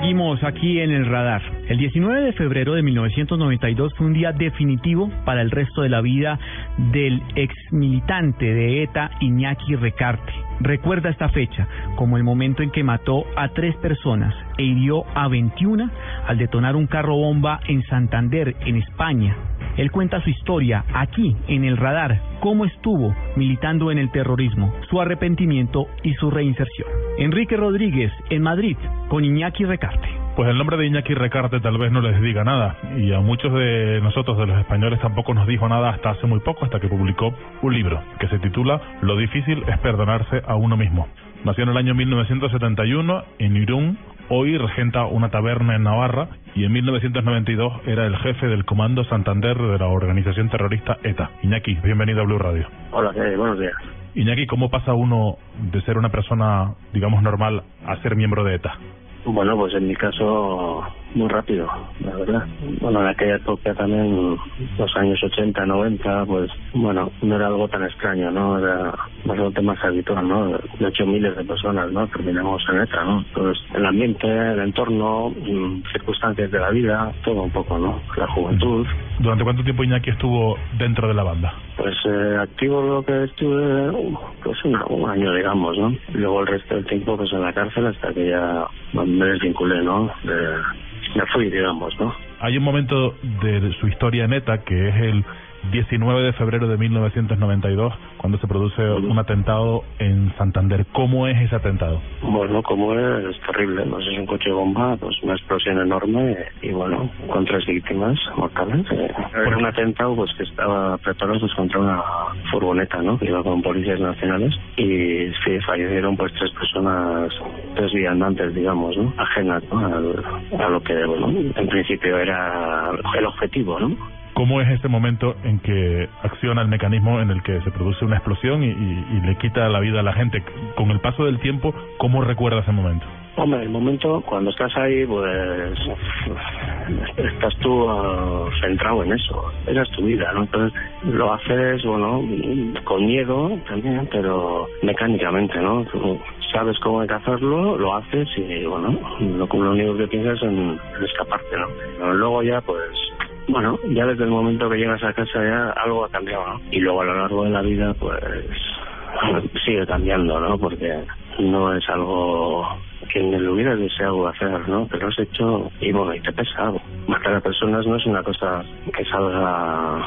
seguimos aquí en el radar. El 19 de febrero de 1992 fue un día definitivo para el resto de la vida del ex militante de ETA Iñaki Recarte. Recuerda esta fecha como el momento en que mató a tres personas e hirió a 21 al detonar un carro bomba en Santander, en España. Él cuenta su historia aquí en el radar, cómo estuvo militando en el terrorismo, su arrepentimiento y su reinserción. Enrique Rodríguez, en Madrid, con Iñaki Recarte. Pues el nombre de Iñaki Recarte tal vez no les diga nada y a muchos de nosotros, de los españoles, tampoco nos dijo nada hasta hace muy poco, hasta que publicó un libro que se titula Lo difícil es perdonarse a uno mismo. Nació en el año 1971 en Irún, hoy regenta una taberna en Navarra y en 1992 era el jefe del Comando Santander de la organización terrorista ETA. Iñaki, bienvenido a Blue Radio. Hola, buenos días. Iñaki, ¿cómo pasa uno de ser una persona, digamos, normal a ser miembro de ETA? Bueno, pues en mi caso muy rápido, la verdad. Bueno, en aquella época también, los años 80, 90, pues bueno, no era algo tan extraño, ¿no? Era bastante más habitual, ¿no? De hecho, miles de personas, ¿no? Terminamos en ETA, ¿no? Entonces, el ambiente, el entorno, mm, circunstancias de la vida, todo un poco, ¿no? La juventud. ¿Durante cuánto tiempo Iñaki estuvo dentro de la banda? Pues eh, activo lo que estuve, pues un, un, año, digamos, ¿no? Luego el resto del tiempo, pues en la cárcel hasta que ya me desvinculé, ¿no? De, ¿no? Hay un momento de su historia neta que es el 19 de febrero de 1992, cuando se produce un atentado en Santander. ¿Cómo es ese atentado? Bueno, como es, es terrible. ¿no? Es un coche bomba, pues una explosión enorme y, bueno, con tres víctimas mortales. Eh, era un atentado pues que estaba preparado pues, contra una furgoneta, ¿no? Que iba con policías nacionales y sí, fallecieron pues tres personas, tres viandantes, digamos, ¿no? Ajenas ¿no? A, a lo que, bueno, en principio era el objetivo, ¿no? ¿Cómo es ese momento en que acciona el mecanismo en el que se produce una explosión y, y, le quita la vida a la gente? Con el paso del tiempo, ¿cómo recuerda ese momento? Hombre, el momento, cuando estás ahí, pues estás tú uh, centrado en eso. Esa es tu vida, ¿no? Entonces lo haces, bueno, con miedo también, pero mecánicamente, ¿no? Sabes cómo hay que hacerlo, lo haces y, bueno, lo, único que piensas es en, escaparte, ¿no? Luego ya, pues bueno, ya desde el momento que llegas a casa ya algo ha cambiado, ¿no? Y luego a lo largo de la vida, pues sigue cambiando, ¿no? Porque no es algo que lo hubiera deseado hacer, ¿no? Pero has hecho y bueno, y te pesa. Matar a personas no es una cosa que salga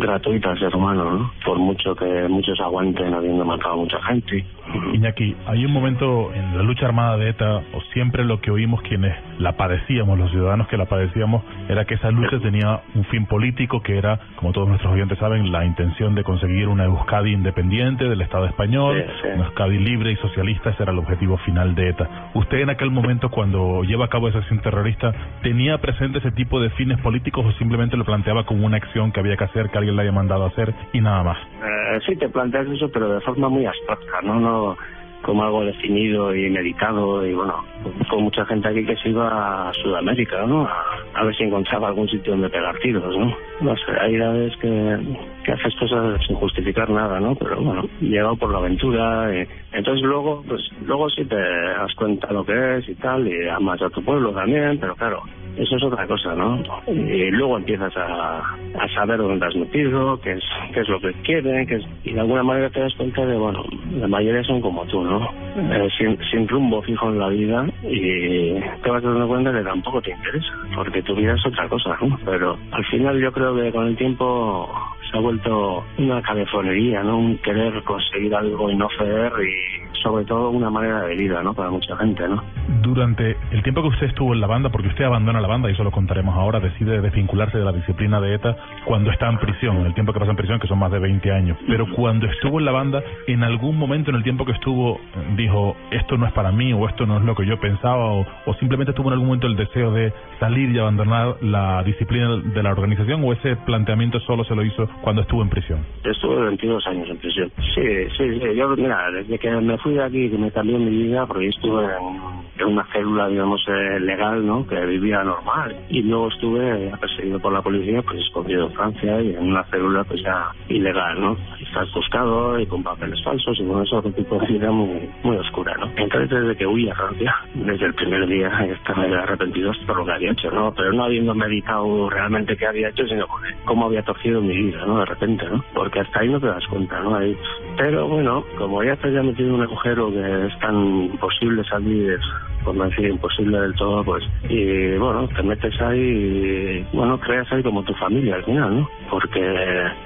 gratuita al ser humano, ¿no? Por mucho que muchos aguanten habiendo matado a mucha gente. Iñaki, hay un momento en la lucha armada de ETA, o siempre lo que oímos quienes la padecíamos, los ciudadanos que la padecíamos, era que esa lucha tenía un fin político que era, como todos nuestros oyentes saben, la intención de conseguir una Euskadi independiente del Estado español, Sí, sí. una Euskadi libre y socialista, ese era el objetivo final de ETA. ¿Usted en aquel momento, cuando lleva a cabo esa acción terrorista, tenía presente ese tipo de fines políticos o simplemente lo planteaba como una acción que había que hacer, que alguien le haya mandado a hacer y nada más? Eh, sí, te planteas eso, pero de forma muy abstracta, ¿no? no como algo definido y meditado y bueno, con mucha gente aquí que se iba a Sudamérica, ¿no? A, a ver si encontraba algún sitio donde pegar tiros, ¿no? No sé, hay veces que, que haces cosas sin justificar nada, ¿no? Pero bueno, llegado por la aventura, y, entonces luego, pues luego sí te das cuenta lo que es y tal, y amas a tu pueblo también, pero claro, eso es otra cosa, ¿no? Y luego empiezas a, a saber dónde has metido, qué es, qué es lo que quieren, qué es, y de alguna manera te das cuenta de, bueno, la mayoría son como tú, ¿no? Eh, sin, sin rumbo fijo en la vida y te vas dando cuenta que tampoco te interesa, porque tu vida es otra cosa, ¿no? Pero al final yo creo que con el tiempo se ha vuelto una cabezonería, ¿no? Un querer conseguir algo y no ceder y sobre todo una manera de vida, ¿no? Para mucha gente, ¿no? Durante el tiempo que usted estuvo en la banda, porque usted abandona la banda, y eso lo contaremos ahora, decide desvincularse de la disciplina de ETA cuando está en prisión, en el tiempo que pasa en prisión, que son más de 20 años. Pero cuando estuvo en la banda, en algún momento en el tiempo que estuvo, dijo, esto no es para mí, o esto no es lo que yo pensaba, o, o simplemente tuvo en algún momento el deseo de salir y abandonar la disciplina de la organización, o ese planteamiento solo se lo hizo cuando estuvo en prisión. Estuve 22 años en prisión. Sí, sí, sí. Yo, mira, desde que me fui de aquí, que me cambió mi vida, porque estuve en en una célula, digamos, eh, legal, ¿no? Que vivía normal. Y luego estuve perseguido por la policía, pues escondido en Francia y en una célula, pues ya ilegal, ¿no? Y estás buscado y con papeles falsos y con eso, otro tipo de vida muy, muy oscura, ¿no? Entonces, desde que huí a Francia, desde el primer día, estaba arrepentido por lo que había hecho, ¿no? Pero no habiendo meditado realmente qué había hecho, sino cómo había torcido mi vida, ¿no? De repente, ¿no? Porque hasta ahí no te das cuenta, ¿no? Ahí... Pero bueno, como ya te ya metido en un agujero que es tan imposible salir por no decir imposible del todo, pues, y bueno, te metes ahí y, bueno, creas ahí como tu familia al final, ¿no? Porque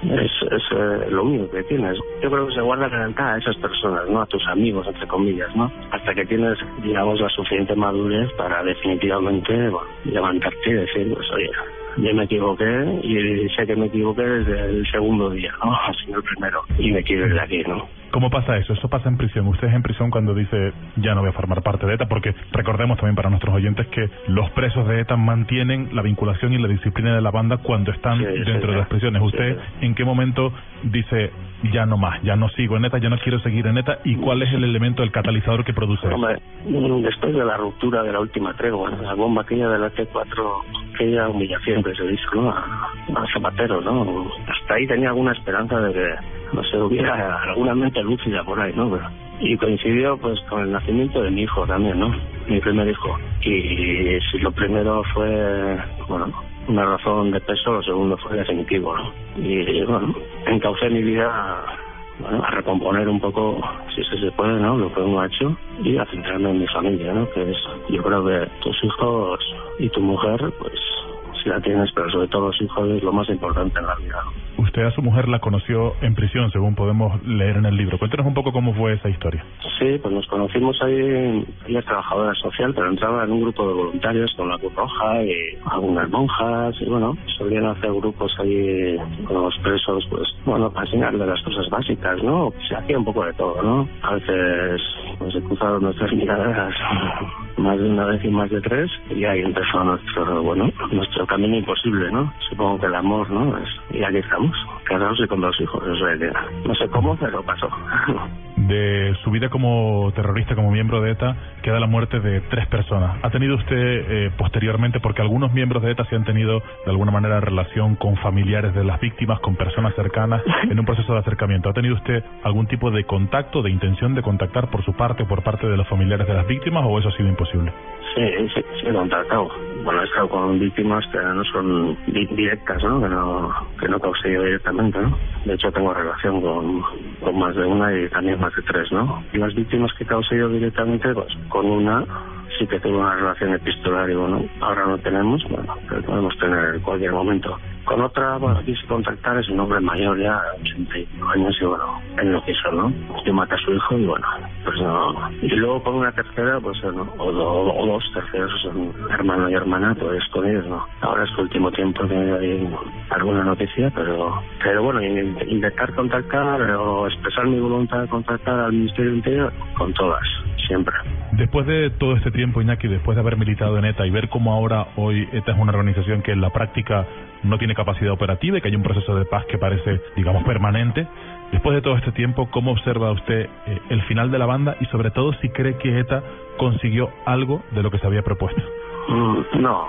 es, es eh, lo único que tienes. Yo creo que se guarda lealtad a esas personas, ¿no? A tus amigos, entre comillas, ¿no? Hasta que tienes, digamos, la suficiente madurez para definitivamente, levantarte y decir, pues, oye, yo me equivoqué y sé que me equivoqué desde el segundo día, ¿no? Así el primero. Y me quiero ir de aquí, ¿no? ¿Cómo pasa eso? Eso pasa en prisión. Usted es en prisión cuando dice ya no voy a formar parte de ETA, porque recordemos también para nuestros oyentes que los presos de ETA mantienen la vinculación y la disciplina de la banda cuando están dentro de las prisiones. ¿Usted en qué momento dice ya no más, ya no sigo en ETA, ya no quiero seguir en ETA? ¿Y cuál es el elemento, el catalizador que produce Hombre, Después de la ruptura de la última tregua, la bomba aquella de la T4, aquella humillación que se hizo ¿no? a, a Zapatero, ¿no? Hasta ahí tenía alguna esperanza de que no sé, hubiera alguna mente lúcida por ahí, ¿no? y coincidió pues con el nacimiento de mi hijo también, ¿no? Mi primer hijo. Y si lo primero fue, bueno, una razón de peso, lo segundo fue definitivo, ¿no? Y bueno, encaucé mi vida a recomponer un poco, si se puede, ¿no? Lo que uno ha hecho y a centrarme en mi familia, ¿no? Que es, yo creo que tus hijos y tu mujer, pues si la tienes, pero sobre todo los hijos es lo más importante en la vida. Usted a su mujer la conoció en prisión, según podemos leer en el libro. Cuéntenos un poco cómo fue esa historia. Sí, pues nos conocimos ahí, ella es trabajadora social, pero entraba en un grupo de voluntarios con la Cruz Roja y algunas monjas, y bueno, solían hacer grupos ahí con los presos, pues bueno, para enseñarle las cosas básicas, ¿no? Se hacía un poco de todo, ¿no? A veces pues, se cruzaron nuestras miradas más de una vez y más de tres, y ahí empezó nuestro, bueno, nuestro camino imposible, ¿no? Supongo que el amor, ¿no? Es, y aquí estamos, casados y con dos hijos, no sé cómo, pero pasó. De su vida como terrorista, como miembro de ETA, queda la muerte de tres personas. ¿Ha tenido usted eh, posteriormente, porque algunos miembros de ETA se han tenido de alguna manera relación con familiares de las víctimas, con personas cercanas, en un proceso de acercamiento? ¿Ha tenido usted algún tipo de contacto, de intención de contactar por su parte o por parte de los familiares de las víctimas o eso ha sido imposible? Sí, sí, sí he contactado. Bueno, he estado con víctimas que no son directas, ¿no? Que no, que no yo directamente, ¿no? De hecho, tengo relación con, con más de una y también más de tres, ¿no? Y las víctimas que causé yo directamente, pues con una sí que tengo una relación epistolar y bueno, ahora no tenemos, bueno, pero podemos tener en cualquier momento. Con otra, bueno, quise contactar, es un hombre mayor ya, 85 años, y bueno, él lo quiso, ¿no? Yo maté a su hijo y bueno, pues no. Y luego con una tercera, pues no, o, o, dos terceros, son hermano y hermana, pues con ellos no. Ahora es el último tiempo que hay alguna noticia, pero pero bueno, intentar contactar o expresar mi voluntad de contactar al Ministerio Interior con todas, siempre. Después de todo este tiempo, Iñaki, después de haber militado en ETA y ver cómo ahora hoy ETA es una organización que en la práctica no tiene capacidad operativa y que hay un proceso de paz que parece, digamos, permanente. Después de todo este tiempo, ¿cómo observa usted eh, el final de la banda y sobre todo si cree que ETA consiguió algo de lo que se había propuesto? Mm, no,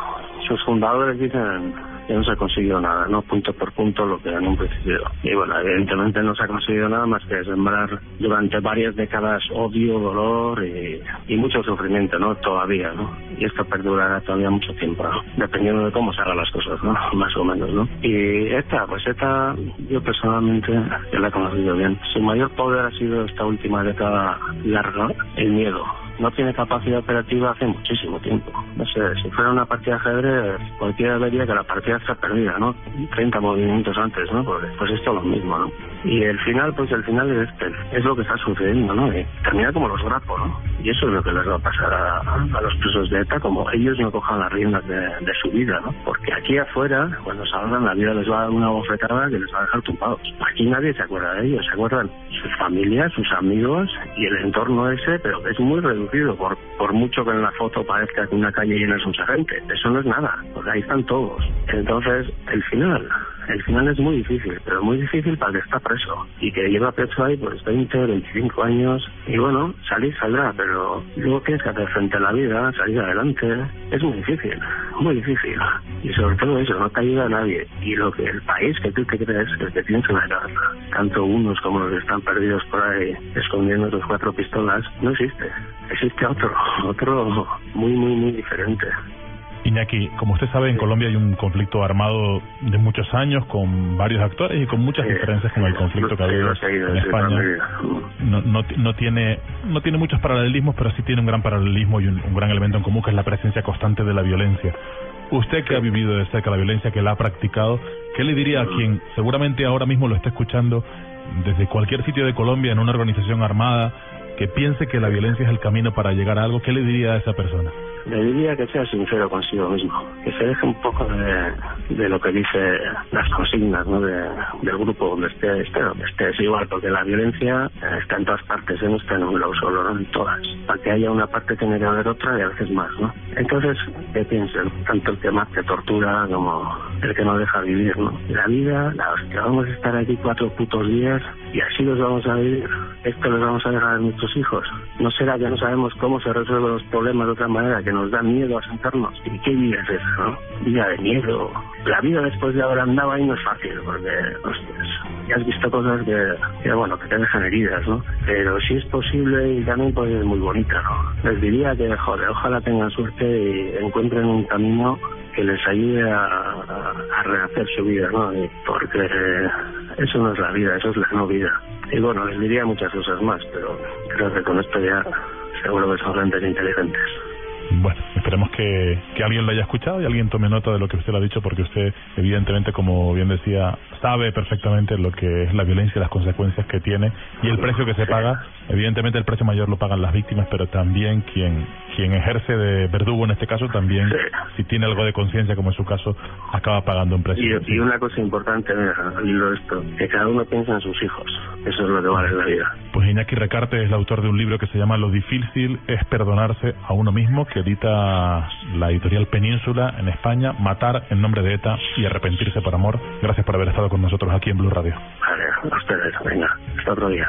sus fundadores dicen que no se ha conseguido nada, ¿no? Punto por punto lo que en un principio. Y bueno, evidentemente no se ha conseguido nada más que sembrar durante varias décadas odio, dolor y, y mucho sufrimiento, ¿no? Todavía, ¿no? Y esto perdurará todavía mucho tiempo. Dependiendo de cómo se hagan las cosas, ¿no? Más o menos, ¿no? Y esta, pues esta, yo personalmente, la he conocido bien. Su mayor poder ha sido esta última década larga, el miedo no tiene capacidad operativa hace muchísimo tiempo. No sé, si fuera una partida de ajedrez, cualquiera vería que la partida está perdida, ¿no? 30 movimientos antes, ¿no? Pues, pues esto es lo mismo, ¿no? Y el final, pues el final es este, es lo que está sucediendo, ¿no? Y termina como los grapos, ¿no? Y eso es lo que les va a pasar a, los presos de ETA, como ellos no cojan las riendas de, de, su vida, ¿no? Porque aquí afuera, cuando salgan, la vida les va a dar una bofetada que les va a dejar tumbados. Aquí nadie se acuerda de ellos, se acuerdan sus familias, sus amigos y el entorno ese, pero es muy reducido, por, por mucho que en la foto parezca que una calle llena de mucha gente. Eso no es nada, porque ahí están todos. Entonces, el final, el final es muy difícil, pero muy difícil para el que está preso y que lleva preso ahí pues 20, 25 años. Y bueno, salir saldrá, pero luego tienes que hacer frente a la vida, salir adelante, es muy difícil, muy difícil. Y sobre todo eso, no te ayuda a nadie. Y lo que el país que tú te crees, que tienes una casa, tanto unos como los que están perdidos por ahí escondiendo sus cuatro pistolas, no existe, existe otro, otro muy, muy, muy diferente. Iñaki, como usted sabe, en Colombia hay un conflicto armado de muchos años con varios actores y con muchas diferencias con el conflicto que ha habido en España. No, no, no, tiene no tiene muchos paralelismos, pero sí tiene un gran paralelismo y un, gran elemento en común que es la presencia constante de la violencia. Usted que ha vivido de cerca la violencia, que la ha practicado, ¿qué le diría a quien seguramente ahora mismo lo está escuchando desde cualquier sitio de Colombia en una organización armada que piense que la violencia es el camino para llegar a algo? ¿Qué le diría a esa persona? le diría que sea sincero consigo mismo, que se deje un poco de, de lo que dice las consignas ¿no? de, del grupo donde esté, esté donde esté, es igual, porque la violencia está en todas partes, no está en un lado solo, no en todas. Para que haya una parte tiene que haber otra y a veces más, ¿no? Entonces, ¿qué piensen? Tanto el que más que tortura como el que no deja vivir, ¿no? La vida, la hostia, vamos a estar aquí cuatro putos días y así los vamos a vivir. Esto los vamos a dejar a nuestros hijos. No será que no sabemos cómo se resuelven los problemas de otra manera, que nos da miedo a sentarnos. ¿Y qué vida es esa, no? Vida de miedo. La vida después de haber andado ahí no es fácil, porque, hostias, ya has visto cosas que, bueno, que te dejan heridas, ¿no? Pero si es posible y también pues es muy bonita, ¿no? Les diría que, joder, ojalá tengan suerte y encuentren un camino que les ayude a, a, rehacer su vida, ¿no? Porque eso no es la vida, eso es la no vida. Y bueno, les diría muchas cosas más, pero creo que con esto ya seguro que son grandes inteligentes. Bueno, esperemos que, que alguien lo haya escuchado y alguien tome nota de lo que usted le ha dicho, porque usted, evidentemente, como bien decía, sabe perfectamente lo que es la violencia y las consecuencias que tiene y el precio que se paga. Evidentemente, el precio mayor lo pagan las víctimas, pero también quien, quien ejerce de verdugo en este caso, también, si tiene algo de conciencia, como en su caso, acaba pagando un precio. Y, una cosa importante, mira, esto, que cada uno piensa en sus hijos. Eso es lo que vale la vida. Pues Iñaki Recarte es el autor de un libro que se llama Lo difícil es perdonarse a uno mismo, que edita la editorial Península en España, Matar en nombre de ETA y Arrepentirse por amor. Gracias por haber estado con nosotros aquí en Blue Radio. Vale, a ustedes, venga, hasta otro día.